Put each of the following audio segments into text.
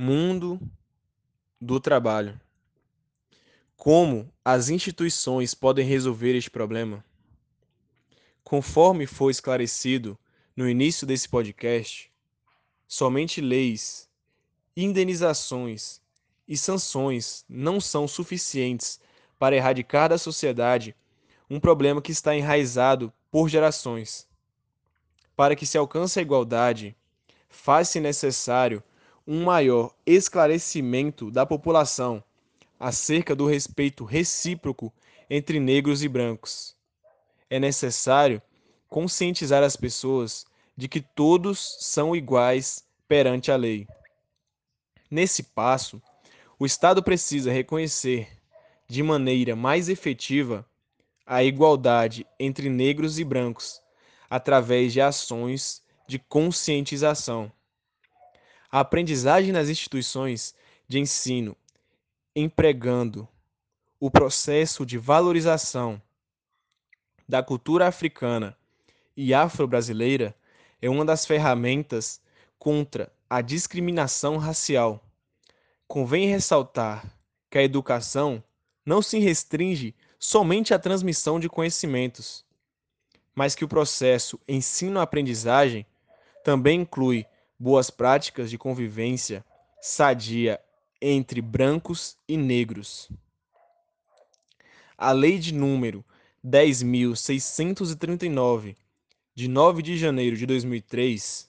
Mundo do trabalho. Como as instituições podem resolver este problema? Conforme foi esclarecido no início desse podcast, somente leis, indenizações e sanções não são suficientes para erradicar da sociedade um problema que está enraizado por gerações. Para que se alcance a igualdade, faz-se necessário um maior esclarecimento da população acerca do respeito recíproco entre negros e brancos. É necessário conscientizar as pessoas de que todos são iguais perante a lei. Nesse passo, o Estado precisa reconhecer de maneira mais efetiva a igualdade entre negros e brancos através de ações de conscientização. A aprendizagem nas instituições de ensino, empregando o processo de valorização da cultura africana e afro-brasileira, é uma das ferramentas contra a discriminação racial. Convém ressaltar que a educação não se restringe somente à transmissão de conhecimentos, mas que o processo ensino-aprendizagem também inclui boas práticas de convivência sadia entre brancos e negros. A Lei de número 10.639, de 9 de janeiro de 2003,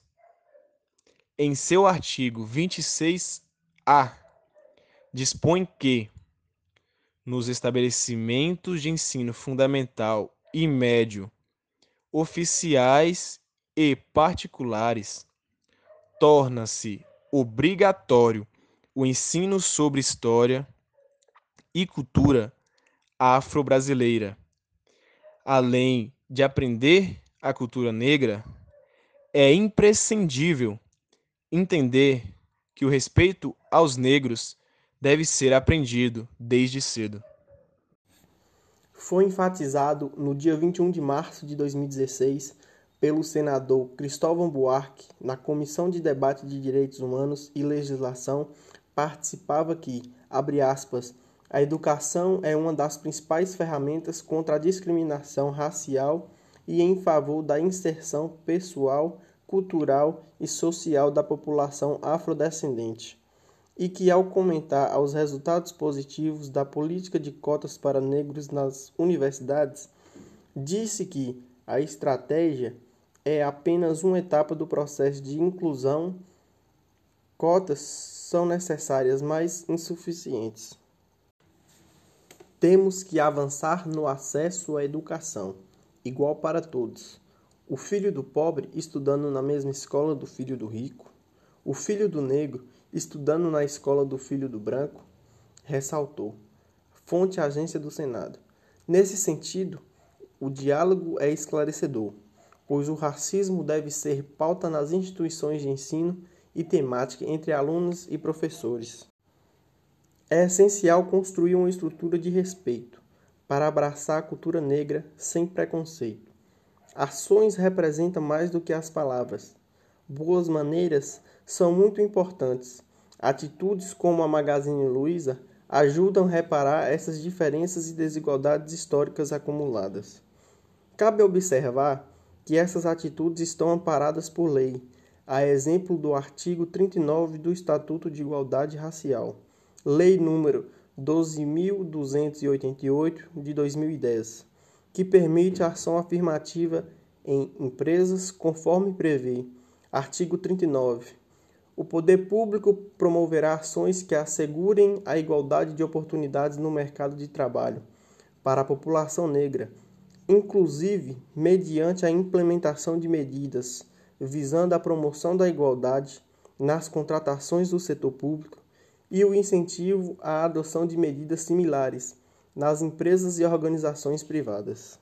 em seu artigo 26A, dispõe que, nos estabelecimentos de ensino fundamental e médio, oficiais e particulares, torna-se obrigatório o ensino sobre história e cultura afro-brasileira. Além de aprender a cultura negra, é imprescindível entender que o respeito aos negros deve ser aprendido desde cedo. Foi enfatizado no dia 21 de março de 2016 pelo senador Cristóvão Buarque, na Comissão de Debate de Direitos Humanos e Legislação, participava que, abre aspas, a educação é uma das principais ferramentas contra a discriminação racial e em favor da inserção pessoal, cultural e social da população afrodescendente. E que, ao comentar os resultados positivos da política de cotas para negros nas universidades, disse que a estratégia é apenas uma etapa do processo de inclusão. Cotas são necessárias, mas insuficientes. Temos que avançar no acesso à educação, igual para todos. O filho do pobre estudando na mesma escola do filho do rico, o filho do negro estudando na escola do filho do branco, ressaltou. Fonte Agência do Senado. Nesse sentido, o diálogo é esclarecedor pois o racismo deve ser pauta nas instituições de ensino e temática entre alunos e professores. É essencial construir uma estrutura de respeito para abraçar a cultura negra sem preconceito. Ações representam mais do que as palavras. Boas maneiras são muito importantes. Atitudes como a Magazine Luiza ajudam a reparar essas diferenças e desigualdades históricas acumuladas. Cabe observar que essas atitudes estão amparadas por lei, a exemplo do artigo 39 do Estatuto de Igualdade Racial, Lei número 12.288 de 2010, que permite a ação afirmativa em empresas conforme prevê. Artigo 39. O poder público promoverá ações que assegurem a igualdade de oportunidades no mercado de trabalho para a população negra inclusive mediante a implementação de medidas visando a promoção da igualdade nas contratações do setor público e o incentivo à adoção de medidas similares nas empresas e organizações privadas.